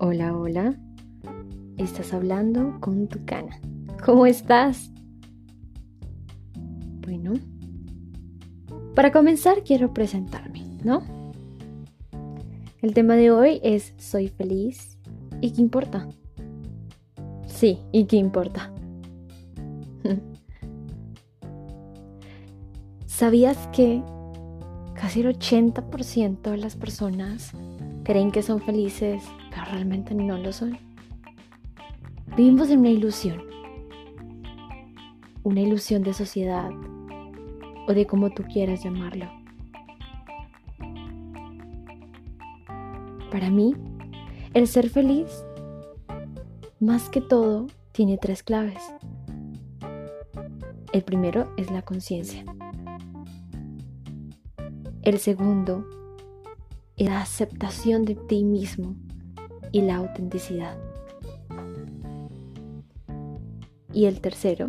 Hola, hola. Estás hablando con tu cana. ¿Cómo estás? Bueno, para comenzar quiero presentarme, ¿no? El tema de hoy es soy feliz y qué importa. Sí, ¿y qué importa? ¿Sabías que casi el 80% de las personas creen que son felices, pero realmente no lo son? Vivimos en una ilusión. Una ilusión de sociedad o de como tú quieras llamarlo. Para mí, el ser feliz, más que todo, tiene tres claves. El primero es la conciencia. El segundo la aceptación de ti mismo y la autenticidad. Y el tercero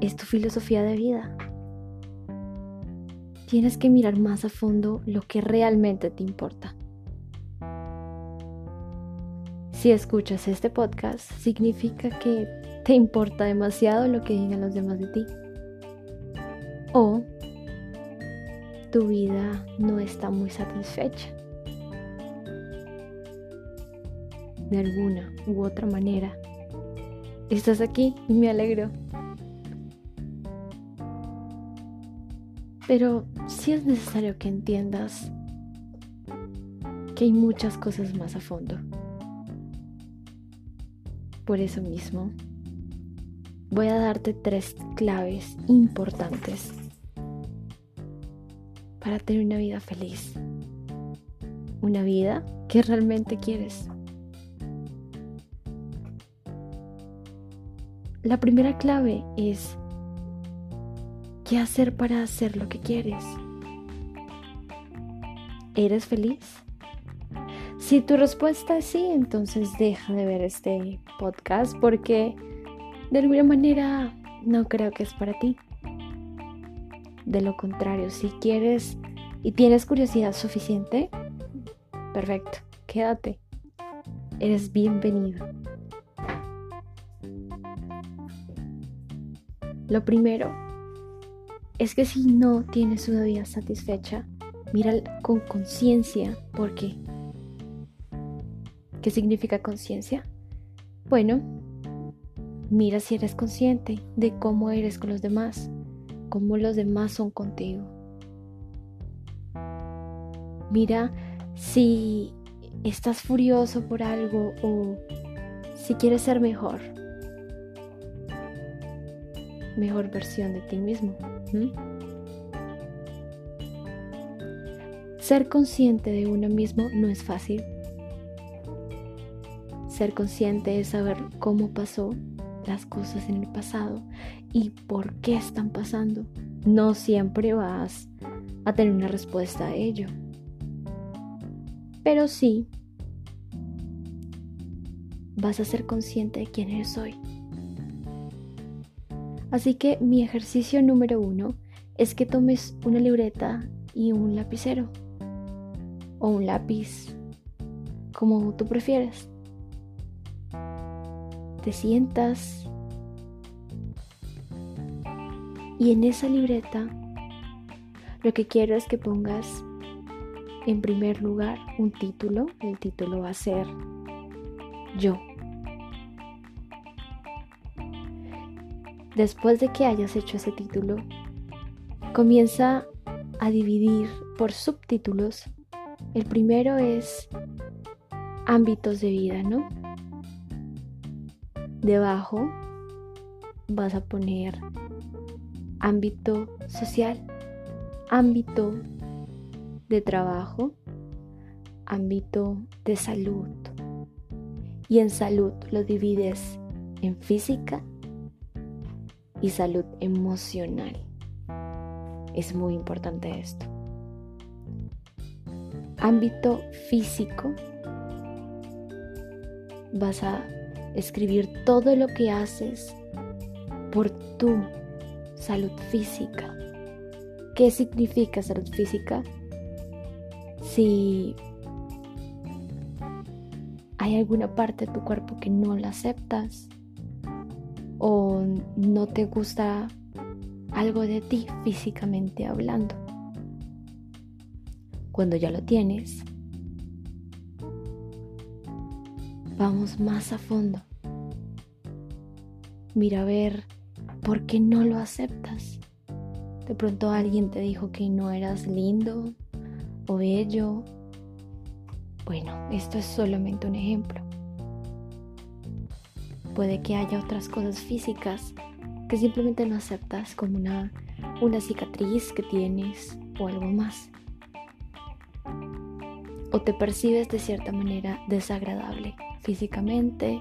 es tu filosofía de vida. Tienes que mirar más a fondo lo que realmente te importa. Si escuchas este podcast, significa que te importa demasiado lo que digan los demás de ti. Tu vida no está muy satisfecha. De alguna u otra manera, estás aquí y me alegro. Pero sí es necesario que entiendas que hay muchas cosas más a fondo. Por eso mismo, voy a darte tres claves importantes para tener una vida feliz. Una vida que realmente quieres. La primera clave es qué hacer para hacer lo que quieres. ¿Eres feliz? Si tu respuesta es sí, entonces deja de ver este podcast porque de alguna manera no creo que es para ti. De lo contrario, si quieres y tienes curiosidad suficiente, perfecto, quédate. Eres bienvenido. Lo primero es que si no tienes una vida satisfecha, mira con conciencia por qué. ¿Qué significa conciencia? Bueno, mira si eres consciente de cómo eres con los demás cómo los demás son contigo. Mira si estás furioso por algo o si quieres ser mejor. Mejor versión de ti mismo. Ser consciente de uno mismo no es fácil. Ser consciente es saber cómo pasó las cosas en el pasado y por qué están pasando. No siempre vas a tener una respuesta a ello. Pero sí vas a ser consciente de quién eres hoy. Así que mi ejercicio número uno es que tomes una libreta y un lapicero o un lápiz, como tú prefieras te sientas y en esa libreta lo que quiero es que pongas en primer lugar un título. El título va a ser Yo. Después de que hayas hecho ese título, comienza a dividir por subtítulos. El primero es ámbitos de vida, ¿no? Debajo vas a poner ámbito social, ámbito de trabajo, ámbito de salud. Y en salud lo divides en física y salud emocional. Es muy importante esto. Ámbito físico. Vas a escribir todo lo que haces por tu salud física. ¿Qué significa salud física? Si ¿Hay alguna parte de tu cuerpo que no la aceptas? ¿O no te gusta algo de ti físicamente hablando? Cuando ya lo tienes, vamos más a fondo. Mira a ver por qué no lo aceptas. De pronto alguien te dijo que no eras lindo o bello. Bueno, esto es solamente un ejemplo. Puede que haya otras cosas físicas que simplemente no aceptas como una, una cicatriz que tienes o algo más. O te percibes de cierta manera desagradable físicamente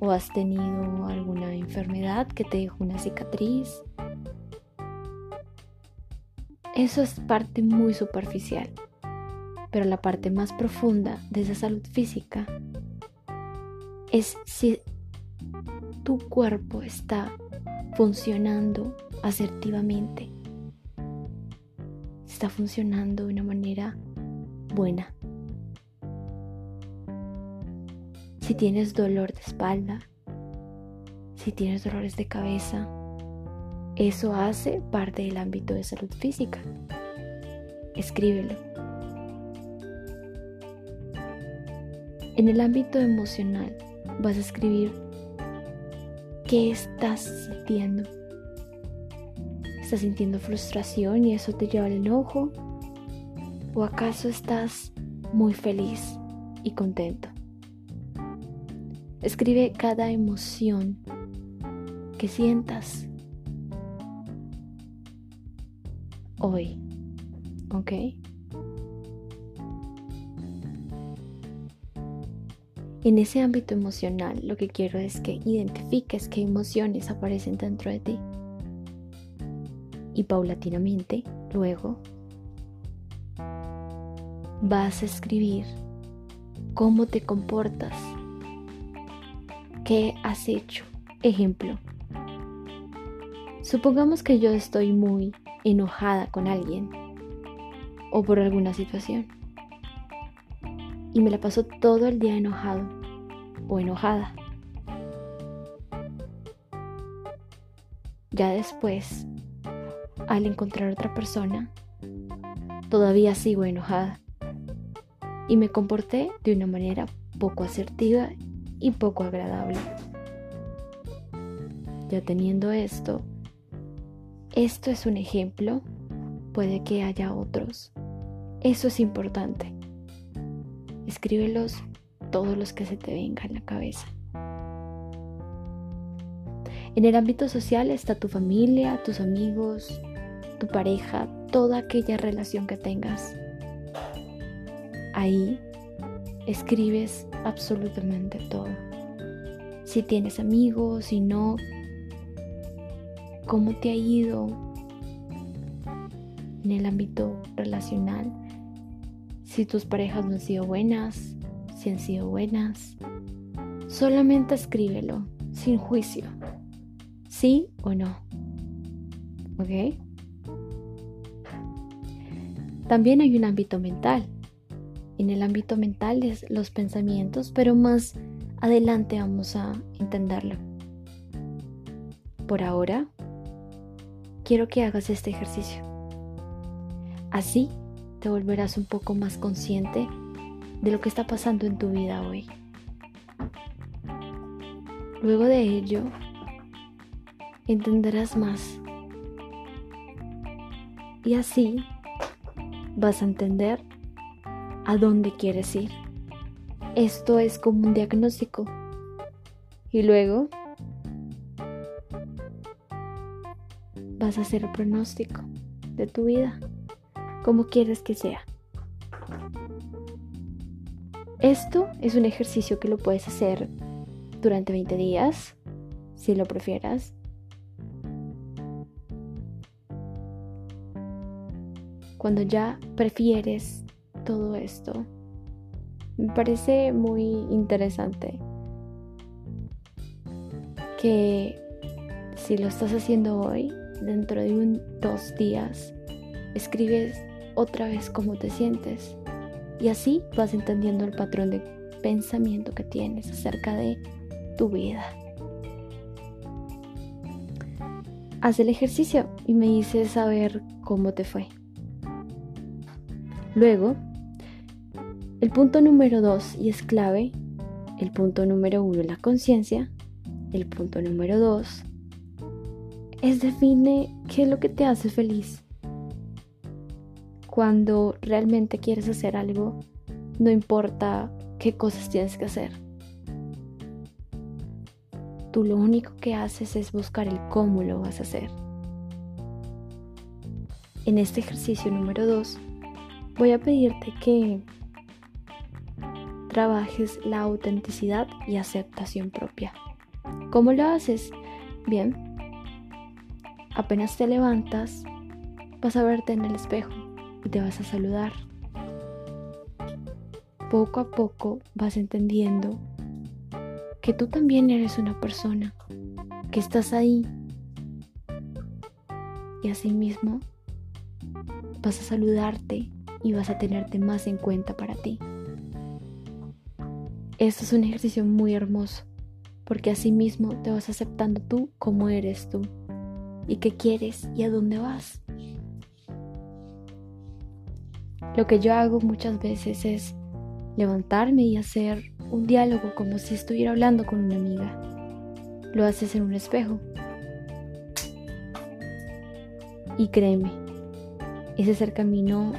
o has tenido alguna enfermedad que te dejó una cicatriz. Eso es parte muy superficial, pero la parte más profunda de esa salud física es si tu cuerpo está funcionando asertivamente, está funcionando de una manera buena. Si tienes dolor de espalda, si tienes dolores de cabeza, eso hace parte del ámbito de salud física. Escríbelo. En el ámbito emocional vas a escribir qué estás sintiendo. ¿Estás sintiendo frustración y eso te lleva al enojo? ¿O acaso estás muy feliz y contento? Escribe cada emoción que sientas hoy. ¿Ok? En ese ámbito emocional lo que quiero es que identifiques qué emociones aparecen dentro de ti. Y paulatinamente, luego, vas a escribir cómo te comportas ¿Qué has hecho? Ejemplo. Supongamos que yo estoy muy enojada con alguien o por alguna situación y me la paso todo el día enojado o enojada. Ya después, al encontrar otra persona, todavía sigo enojada y me comporté de una manera poco asertiva y poco agradable. Ya teniendo esto, esto es un ejemplo, puede que haya otros. Eso es importante. Escríbelos todos los que se te vengan a la cabeza. En el ámbito social está tu familia, tus amigos, tu pareja, toda aquella relación que tengas. Ahí escribes absolutamente todo. Si tienes amigos, si no, cómo te ha ido en el ámbito relacional, si tus parejas no han sido buenas, si han sido buenas. Solamente escríbelo, sin juicio, sí o no. ¿Ok? También hay un ámbito mental en el ámbito mental es los pensamientos, pero más adelante vamos a entenderlo. Por ahora, quiero que hagas este ejercicio. Así te volverás un poco más consciente de lo que está pasando en tu vida hoy. Luego de ello, entenderás más. Y así vas a entender a dónde quieres ir. Esto es como un diagnóstico. Y luego vas a hacer el pronóstico de tu vida, como quieres que sea. Esto es un ejercicio que lo puedes hacer durante 20 días, si lo prefieras. Cuando ya prefieres todo esto. Me parece muy interesante que si lo estás haciendo hoy, dentro de un dos días, escribes otra vez cómo te sientes y así vas entendiendo el patrón de pensamiento que tienes acerca de tu vida. Haz el ejercicio y me dices saber cómo te fue. Luego, el punto número dos, y es clave, el punto número uno, la conciencia. El punto número dos es define qué es lo que te hace feliz. Cuando realmente quieres hacer algo, no importa qué cosas tienes que hacer. Tú lo único que haces es buscar el cómo lo vas a hacer. En este ejercicio número 2 voy a pedirte que trabajes la autenticidad y aceptación propia. ¿Cómo lo haces? Bien, apenas te levantas, vas a verte en el espejo y te vas a saludar. Poco a poco vas entendiendo que tú también eres una persona, que estás ahí. Y asimismo vas a saludarte y vas a tenerte más en cuenta para ti. Esto es un ejercicio muy hermoso, porque asimismo te vas aceptando tú como eres tú, y qué quieres y a dónde vas. Lo que yo hago muchas veces es levantarme y hacer un diálogo como si estuviera hablando con una amiga. Lo haces en un espejo. Y créeme, ese es el camino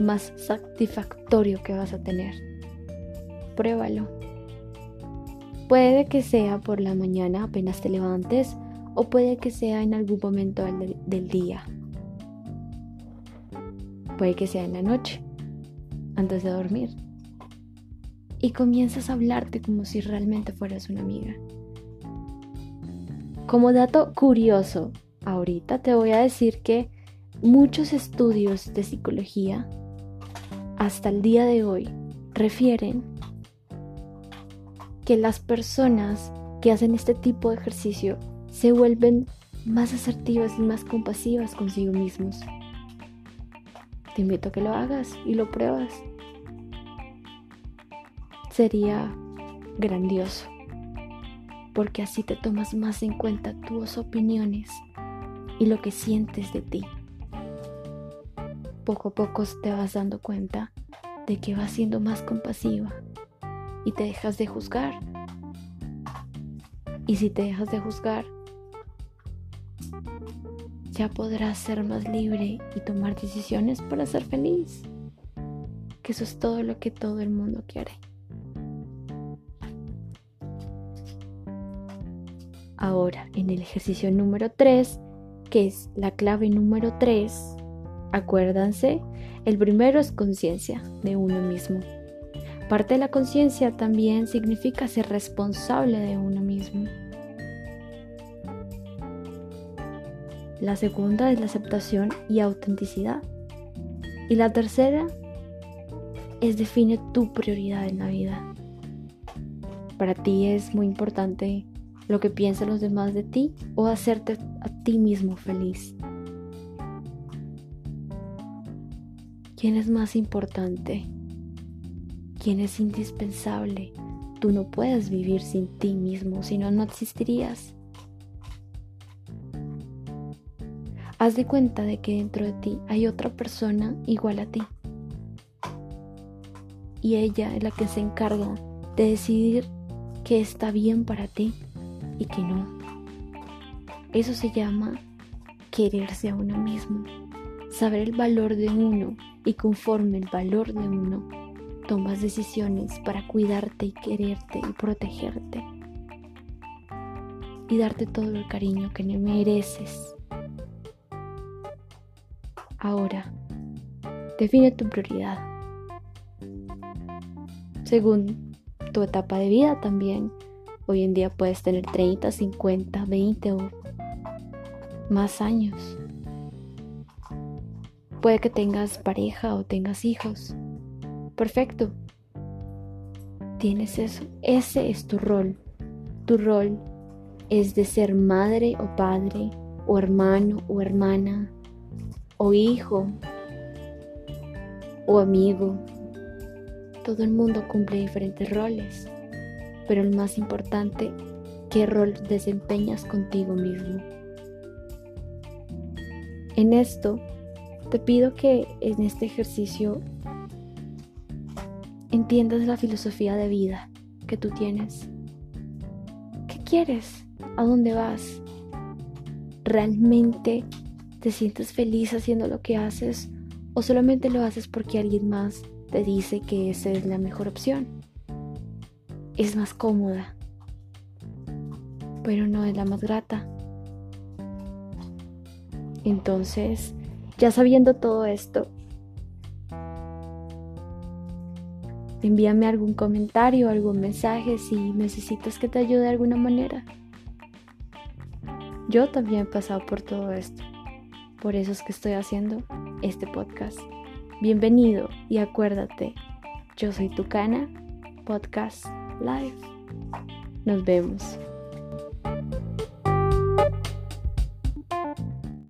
más satisfactorio que vas a tener. Pruébalo. Puede que sea por la mañana apenas te levantes o puede que sea en algún momento del, del día. Puede que sea en la noche, antes de dormir y comienzas a hablarte como si realmente fueras una amiga. Como dato curioso, ahorita te voy a decir que muchos estudios de psicología hasta el día de hoy refieren que las personas que hacen este tipo de ejercicio se vuelven más asertivas y más compasivas consigo mismos. Te invito a que lo hagas y lo pruebas sería grandioso, porque así te tomas más en cuenta tus opiniones y lo que sientes de ti. Poco a poco te vas dando cuenta de que vas siendo más compasiva y te dejas de juzgar. Y si te dejas de juzgar, ya podrás ser más libre y tomar decisiones para ser feliz. Que eso es todo lo que todo el mundo quiere. Ahora, en el ejercicio número 3, que es la clave número 3, acuérdense, el primero es conciencia de uno mismo. Parte de la conciencia también significa ser responsable de uno mismo. La segunda es la aceptación y autenticidad. Y la tercera es define tu prioridad en la vida. Para ti es muy importante lo que piensan los demás de ti o hacerte a ti mismo feliz. ¿Quién es más importante? ¿Quién es indispensable? Tú no puedes vivir sin ti mismo, si no, no existirías. Haz de cuenta de que dentro de ti hay otra persona igual a ti. Y ella es la que se encarga de decidir qué está bien para ti y que no. Eso se llama quererse a uno mismo, saber el valor de uno y conforme el valor de uno, tomas decisiones para cuidarte y quererte y protegerte y darte todo el cariño que mereces. Ahora, define tu prioridad. Según tu etapa de vida también Hoy en día puedes tener 30, 50, 20 o más años. Puede que tengas pareja o tengas hijos. Perfecto. Tienes eso. Ese es tu rol. Tu rol es de ser madre o padre o hermano o hermana o hijo o amigo. todo el mundo cumple diferentes roles, pero el más importante, ¿qué rol desempeñas contigo mismo? En esto, te pido que en este ejercicio entiendas la filosofía de vida que tú tienes. ¿Qué quieres? ¿A dónde vas? ¿Realmente te sientes feliz haciendo lo que haces o solamente lo haces porque alguien más te dice que esa es la mejor opción? Es más cómoda, pero no es la más grata. Entonces, ya sabiendo todo esto, envíame algún comentario, algún mensaje si necesitas que te ayude de alguna manera. Yo también he pasado por todo esto. Por eso es que estoy haciendo este podcast. Bienvenido y acuérdate, yo soy Tucana, Podcast Live. Nos vemos.